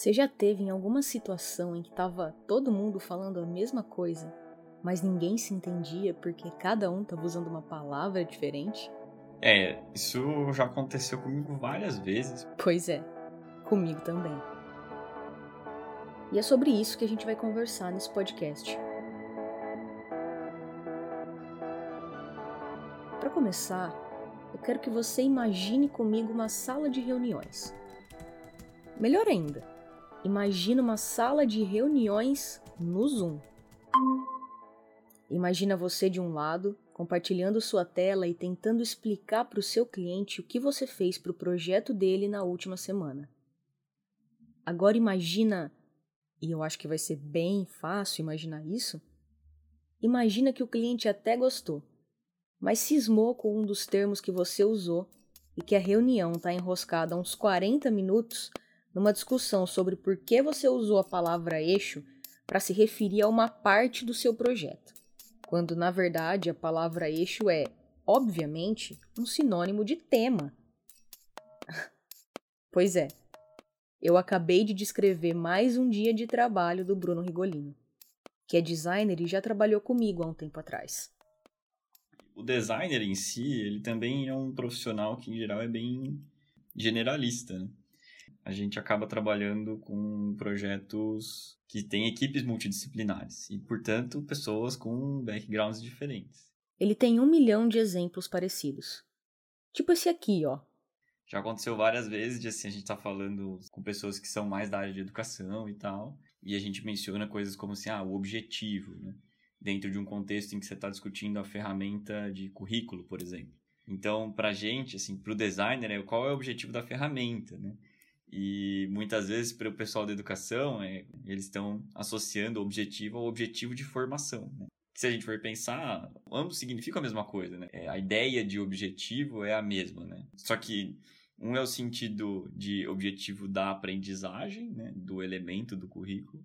Você já teve em alguma situação em que estava todo mundo falando a mesma coisa, mas ninguém se entendia porque cada um estava usando uma palavra diferente? É, isso já aconteceu comigo várias vezes. Pois é, comigo também. E é sobre isso que a gente vai conversar nesse podcast. Para começar, eu quero que você imagine comigo uma sala de reuniões. Melhor ainda, Imagina uma sala de reuniões no Zoom. Imagina você de um lado, compartilhando sua tela e tentando explicar para o seu cliente o que você fez para o projeto dele na última semana. Agora imagina, e eu acho que vai ser bem fácil imaginar isso. Imagina que o cliente até gostou, mas cismou com um dos termos que você usou e que a reunião está enroscada uns 40 minutos numa discussão sobre por que você usou a palavra eixo para se referir a uma parte do seu projeto, quando na verdade a palavra eixo é, obviamente, um sinônimo de tema. pois é, eu acabei de descrever mais um dia de trabalho do Bruno Rigolino, que é designer e já trabalhou comigo há um tempo atrás. O designer em si, ele também é um profissional que em geral é bem generalista, né? A gente acaba trabalhando com projetos que têm equipes multidisciplinares e, portanto, pessoas com backgrounds diferentes. Ele tem um milhão de exemplos parecidos. Tipo esse aqui, ó. Já aconteceu várias vezes de assim, a gente tá falando com pessoas que são mais da área de educação e tal, e a gente menciona coisas como assim, ah, o objetivo, né? Dentro de um contexto em que você está discutindo a ferramenta de currículo, por exemplo. Então, para a gente, assim, para o designer, é qual é o objetivo da ferramenta, né? E muitas vezes, para o pessoal da educação, é, eles estão associando o objetivo ao objetivo de formação. Né? Se a gente for pensar, ambos significam a mesma coisa. Né? É, a ideia de objetivo é a mesma. Né? Só que um é o sentido de objetivo da aprendizagem, né? do elemento do currículo,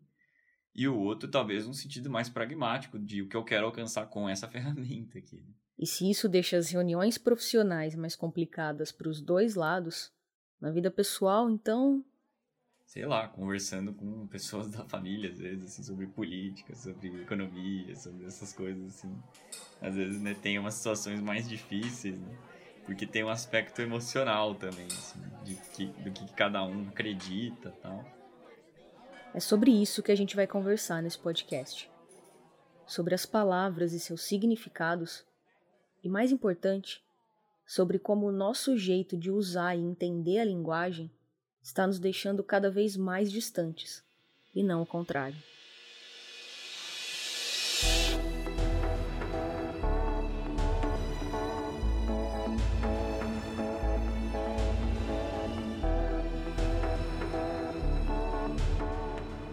e o outro, talvez, um sentido mais pragmático de o que eu quero alcançar com essa ferramenta aqui. Né? E se isso deixa as reuniões profissionais mais complicadas para os dois lados, na vida pessoal, então. Sei lá, conversando com pessoas da família, às vezes, assim, sobre política, sobre economia, sobre essas coisas, assim. Às vezes, né, tem umas situações mais difíceis, né? Porque tem um aspecto emocional também, assim, de que, do que cada um acredita tal. É sobre isso que a gente vai conversar nesse podcast. Sobre as palavras e seus significados. E mais importante, sobre como o nosso jeito de usar e entender a linguagem está nos deixando cada vez mais distantes, e não o contrário.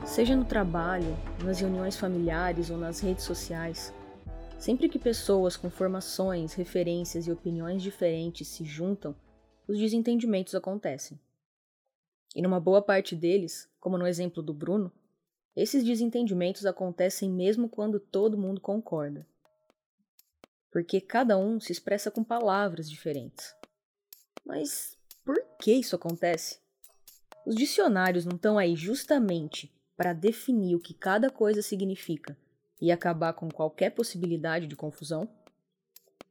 Seja no trabalho, nas reuniões familiares ou nas redes sociais, Sempre que pessoas com formações, referências e opiniões diferentes se juntam, os desentendimentos acontecem. E numa boa parte deles, como no exemplo do Bruno, esses desentendimentos acontecem mesmo quando todo mundo concorda. Porque cada um se expressa com palavras diferentes. Mas por que isso acontece? Os dicionários não estão aí justamente para definir o que cada coisa significa e acabar com qualquer possibilidade de confusão?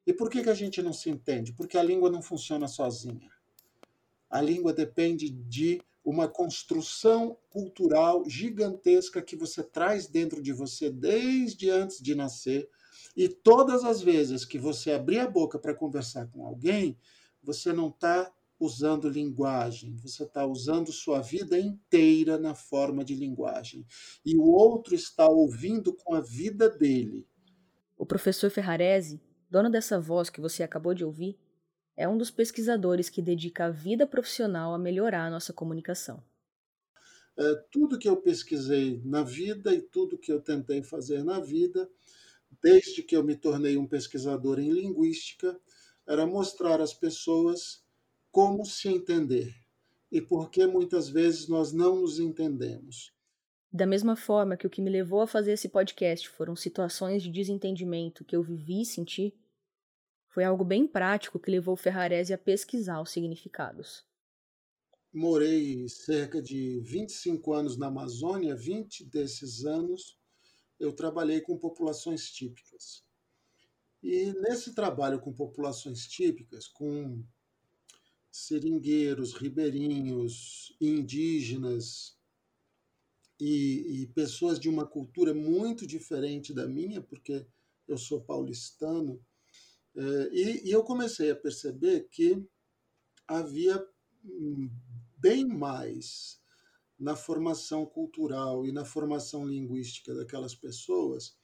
E por que, que a gente não se entende? Porque a língua não funciona sozinha. A língua depende de uma construção cultural gigantesca que você traz dentro de você desde antes de nascer. E todas as vezes que você abrir a boca para conversar com alguém, você não está usando linguagem, você está usando sua vida inteira na forma de linguagem. E o outro está ouvindo com a vida dele. O professor Ferrarese, dono dessa voz que você acabou de ouvir, é um dos pesquisadores que dedica a vida profissional a melhorar a nossa comunicação. É, tudo que eu pesquisei na vida e tudo que eu tentei fazer na vida, desde que eu me tornei um pesquisador em linguística, era mostrar às pessoas como se entender e por que muitas vezes nós não nos entendemos. Da mesma forma que o que me levou a fazer esse podcast foram situações de desentendimento que eu vivi e senti, foi algo bem prático que levou Ferrarese a pesquisar os significados. morei cerca de 25 anos na Amazônia, 20 desses anos eu trabalhei com populações típicas. E nesse trabalho com populações típicas, com seringueiros, ribeirinhos, indígenas e, e, pessoas de uma cultura muito diferente da minha, porque eu sou paulistano, é, e, e eu comecei a perceber que havia bem mais na formação cultural e na formação linguística daquelas pessoas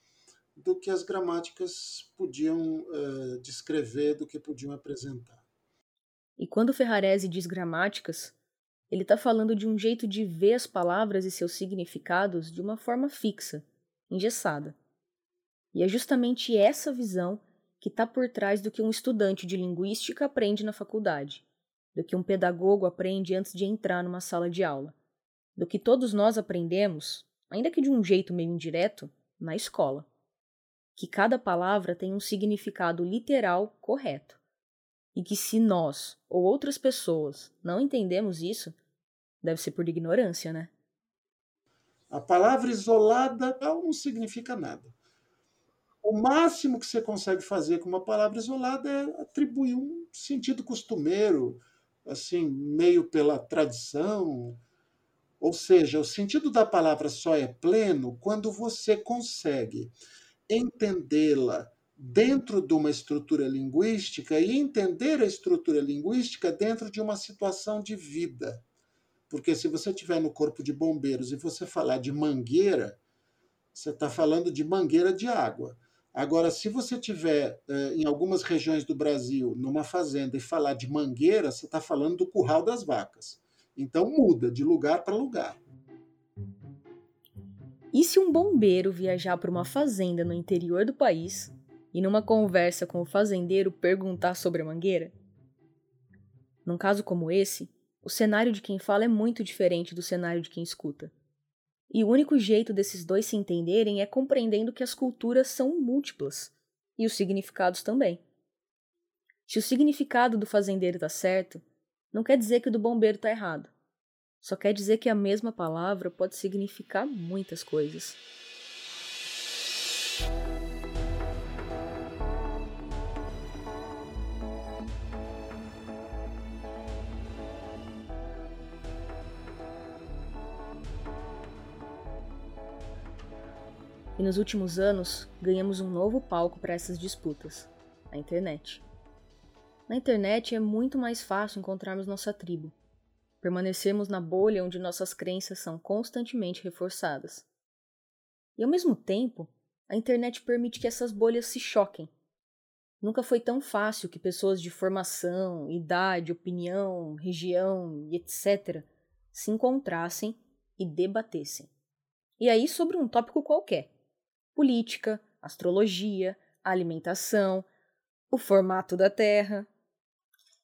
do que as gramáticas podiam uh, descrever, do que podiam apresentar. E quando Ferrarese diz gramáticas, ele está falando de um jeito de ver as palavras e seus significados de uma forma fixa, engessada. E é justamente essa visão que está por trás do que um estudante de linguística aprende na faculdade do que um pedagogo aprende antes de entrar numa sala de aula, do que todos nós aprendemos, ainda que de um jeito meio indireto, na escola. Que cada palavra tem um significado literal correto. E que se nós ou outras pessoas não entendemos isso, deve ser por ignorância, né? A palavra isolada não significa nada. O máximo que você consegue fazer com uma palavra isolada é atribuir um sentido costumeiro, assim, meio pela tradição. Ou seja, o sentido da palavra só é pleno quando você consegue entendê-la dentro de uma estrutura linguística e entender a estrutura linguística dentro de uma situação de vida. Porque se você estiver no corpo de bombeiros e você falar de mangueira, você está falando de mangueira de água. Agora, se você tiver eh, em algumas regiões do Brasil, numa fazenda, e falar de mangueira, você está falando do curral das vacas. Então muda de lugar para lugar. E se um bombeiro viajar para uma fazenda no interior do país e, numa conversa com o fazendeiro, perguntar sobre a mangueira? Num caso como esse, o cenário de quem fala é muito diferente do cenário de quem escuta. E o único jeito desses dois se entenderem é compreendendo que as culturas são múltiplas e os significados também. Se o significado do fazendeiro está certo, não quer dizer que o do bombeiro está errado. Só quer dizer que a mesma palavra pode significar muitas coisas. E nos últimos anos, ganhamos um novo palco para essas disputas: a internet. Na internet é muito mais fácil encontrarmos nossa tribo, permanecermos na bolha onde nossas crenças são constantemente reforçadas. E ao mesmo tempo, a internet permite que essas bolhas se choquem. Nunca foi tão fácil que pessoas de formação, idade, opinião, região e etc. se encontrassem e debatessem. E aí sobre um tópico qualquer política, astrologia, alimentação, o formato da Terra.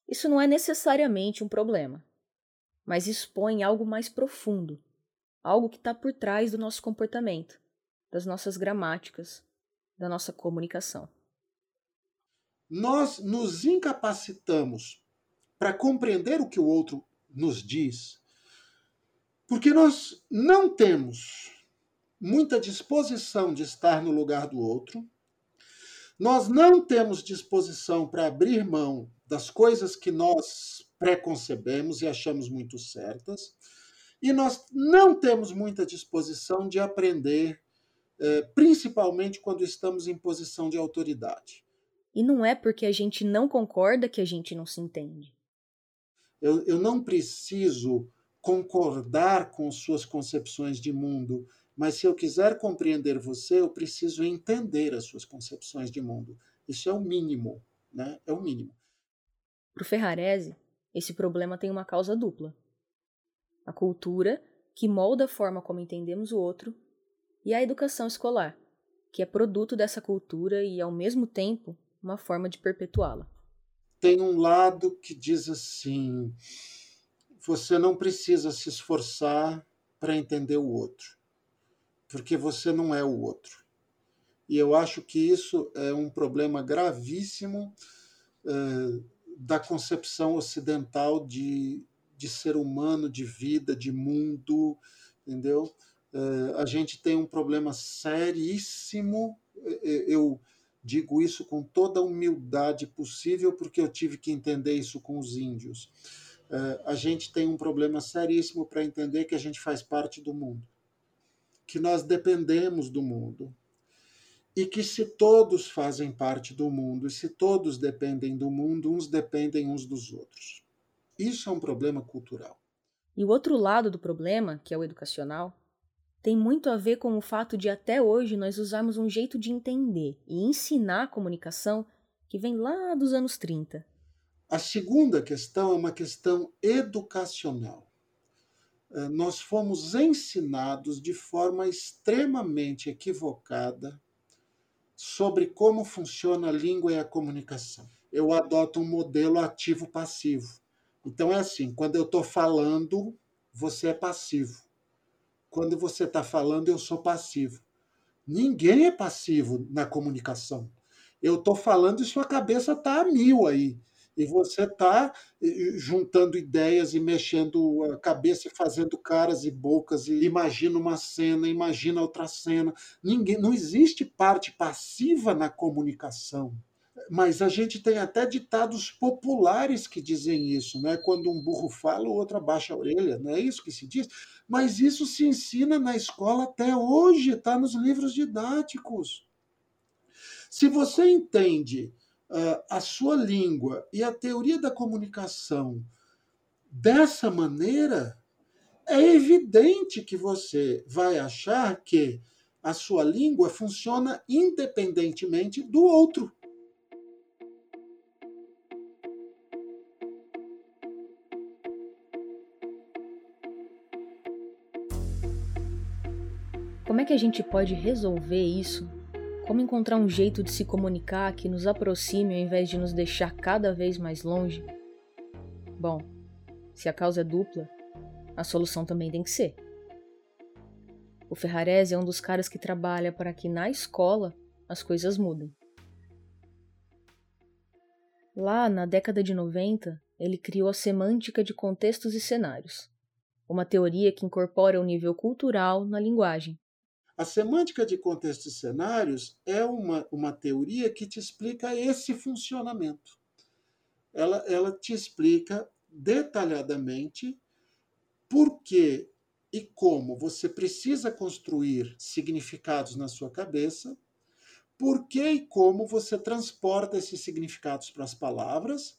Isso não é necessariamente um problema, mas expõe algo mais profundo, algo que está por trás do nosso comportamento, das nossas gramáticas, da nossa comunicação. Nós nos incapacitamos para compreender o que o outro nos diz, porque nós não temos muita disposição de estar no lugar do outro. Nós não temos disposição para abrir mão das coisas que nós preconcebemos e achamos muito certas. E nós não temos muita disposição de aprender, eh, principalmente quando estamos em posição de autoridade. E não é porque a gente não concorda que a gente não se entende. Eu, eu não preciso concordar com suas concepções de mundo mas se eu quiser compreender você, eu preciso entender as suas concepções de mundo. Isso é o mínimo, né? É o mínimo. Para o Ferrarese, esse problema tem uma causa dupla. A cultura, que molda a forma como entendemos o outro, e a educação escolar, que é produto dessa cultura e, ao mesmo tempo, uma forma de perpetuá-la. Tem um lado que diz assim: você não precisa se esforçar para entender o outro porque você não é o outro. E eu acho que isso é um problema gravíssimo eh, da concepção ocidental de, de ser humano, de vida, de mundo, entendeu? Uh, a gente tem um problema seríssimo. Eu digo isso com toda a humildade possível, porque eu tive que entender isso com os índios. Uh, a gente tem um problema seríssimo para entender que a gente faz parte do mundo, que nós dependemos do mundo, e que se todos fazem parte do mundo e se todos dependem do mundo, uns dependem uns dos outros. Isso é um problema cultural. E o outro lado do problema, que é o educacional, tem muito a ver com o fato de até hoje nós usarmos um jeito de entender e ensinar a comunicação que vem lá dos anos 30. A segunda questão é uma questão educacional. Eh, nós fomos ensinados de forma extremamente equivocada sobre como funciona a língua e a comunicação. Eu adoto um modelo ativo-passivo. Então é assim: quando eu estou falando, você é passivo. Quando você está falando, eu sou passivo. Ninguém é passivo na comunicação. Eu estou falando e sua cabeça está a mil aí e você está juntando ideias e mexendo a cabeça e fazendo caras e bocas e imagina uma cena, imagina outra cena. Ninguém, não existe parte passiva na comunicação. Mas a gente tem até ditados populares que dizem isso, né? Quando um burro fala, o outro abaixa a orelha, não é isso que se diz? Mas isso se ensina na escola até hoje, está nos livros didáticos. Se você entende a sua língua e a teoria da comunicação dessa maneira, é evidente que você vai achar que a sua língua funciona independentemente do outro. Como é que a gente pode resolver isso como encontrar um jeito de se comunicar que nos aproxime ao invés de nos deixar cada vez mais longe? Bom, se a causa é dupla, a solução também tem que ser. O Ferrarese é um dos caras que trabalha para que na escola as coisas mudem. Lá na década de 90, ele criou a semântica de contextos e cenários, uma teoria que incorpora o nível cultural na linguagem a semântica de contexto e cenários é uma, uma teoria que te explica esse funcionamento. Ela, ela te explica detalhadamente por que e como você precisa construir significados na sua cabeça, por que e como você transporta esses significados para as palavras,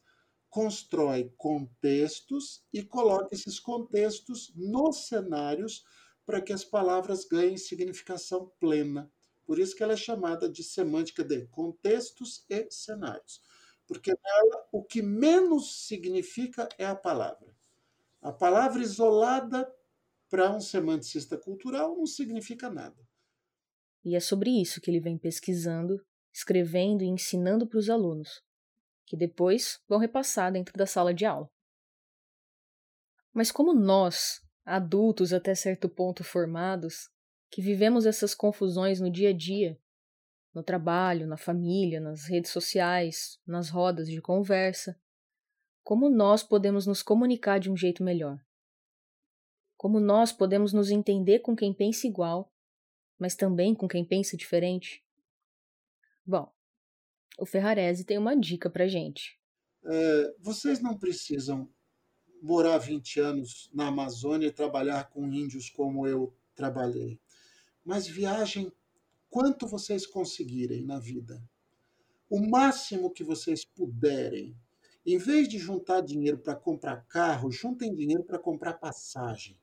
constrói contextos e coloca esses contextos nos cenários para que as palavras ganhem significação plena. Por isso que ela é chamada de semântica de contextos e cenários. Porque nela o que menos significa é a palavra. A palavra isolada para um semanticista cultural não significa nada. E é sobre isso que ele vem pesquisando, escrevendo e ensinando para os alunos, que depois vão repassar dentro da sala de aula. Mas como nós, adultos até certo ponto formados, que vivemos essas confusões no dia a dia, no trabalho, na família, nas redes sociais, nas rodas de conversa. Como nós podemos nos comunicar de um jeito melhor? Como nós podemos nos entender com quem pensa igual, mas também com quem pensa diferente? Bom, o Ferrarese tem uma dica pra gente. É, vocês não precisam morar 20 anos na Amazônia e trabalhar com índios como eu trabalhei. Mas viajem quanto vocês conseguirem na vida. O máximo que vocês puderem. Em vez de juntar dinheiro para comprar carro, juntem dinheiro para comprar passagem.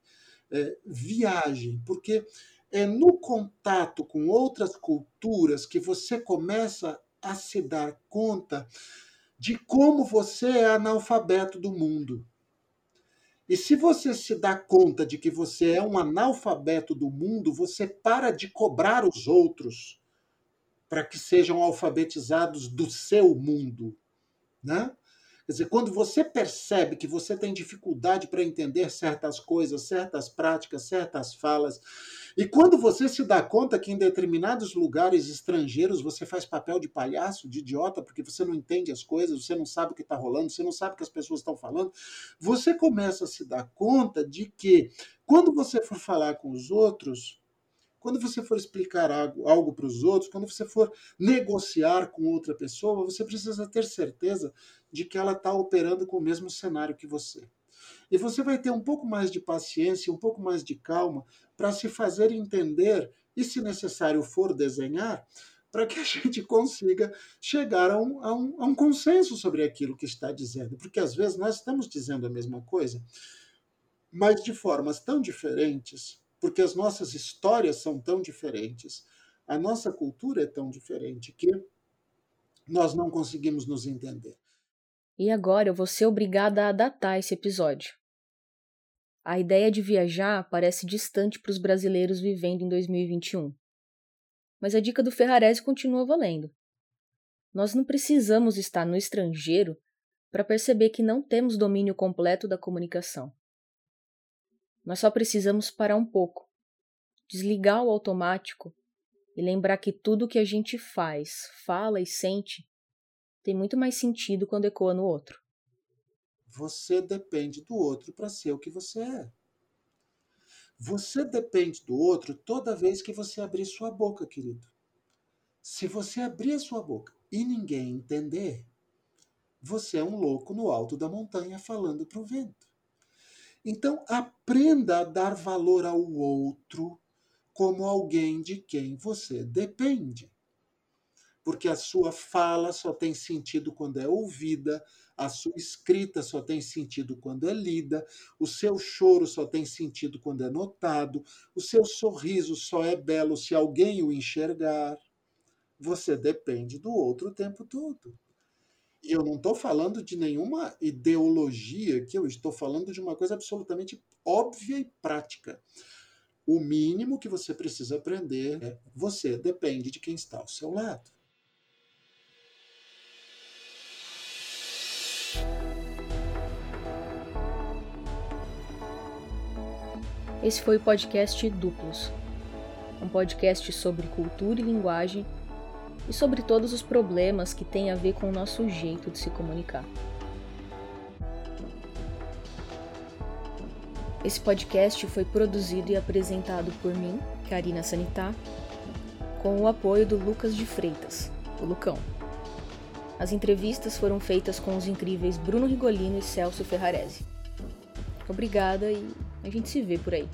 É, viagem, porque é no contato com outras culturas que você começa a se dar conta de como você é analfabeto do mundo. E se você se dá conta de que você é um analfabeto do mundo, você para de cobrar os outros para que sejam alfabetizados do seu mundo, né? Quer dizer, quando você percebe que você tem dificuldade para entender certas coisas, certas práticas, certas falas, e quando você se dá conta que em determinados lugares estrangeiros você faz papel de palhaço, de idiota, porque você não entende as coisas, você não sabe o que está rolando, você não sabe o que as pessoas estão falando, você começa a se dar conta de que quando você for falar com os outros, quando você for explicar algo, algo para os outros, quando você for negociar com outra pessoa, você precisa ter certeza de que ela está operando com o mesmo cenário que você. E você vai ter um pouco mais de paciência, um pouco mais de calma para se fazer entender e, se necessário for, desenhar, para que a gente consiga chegar a um, a, um, a um consenso sobre aquilo que está dizendo. Porque às vezes nós estamos dizendo a mesma coisa, mas de formas tão diferentes, porque as nossas histórias são tão diferentes, a nossa cultura é tão diferente que nós não conseguimos nos entender. E agora eu vou ser obrigada a datar esse episódio. A ideia de viajar parece distante para os brasileiros vivendo em 2021. Mas a dica do Ferrarese continua valendo. Nós não precisamos estar no estrangeiro para perceber que não temos domínio completo da comunicação. Nós só precisamos parar um pouco, desligar o automático e lembrar que tudo que a gente faz, fala e sente tem muito mais sentido quando ecoa no outro. Você depende do outro para ser o que você é. Você depende do outro toda vez que você abrir sua boca, querido. Se você abrir a sua boca e ninguém entender, você é um louco no alto da montanha falando para o vento. Então, aprenda a dar valor ao outro como alguém de quem você depende porque a sua fala só tem sentido quando é ouvida, a sua escrita só tem sentido quando é lida, o seu choro só tem sentido quando é notado, o seu sorriso só é belo se alguém o enxergar. Você depende do outro o tempo todo. Eu não estou falando de nenhuma ideologia que eu estou falando de uma coisa absolutamente óbvia e prática. O mínimo que você precisa aprender é você depende de quem está ao seu lado. Esse foi o podcast Duplos, um podcast sobre cultura e linguagem e sobre todos os problemas que têm a ver com o nosso jeito de se comunicar. Esse podcast foi produzido e apresentado por mim, Karina Sanitá, com o apoio do Lucas de Freitas, o Lucão. As entrevistas foram feitas com os incríveis Bruno Rigolino e Celso Ferrarese. Obrigada e a gente se vê por aí.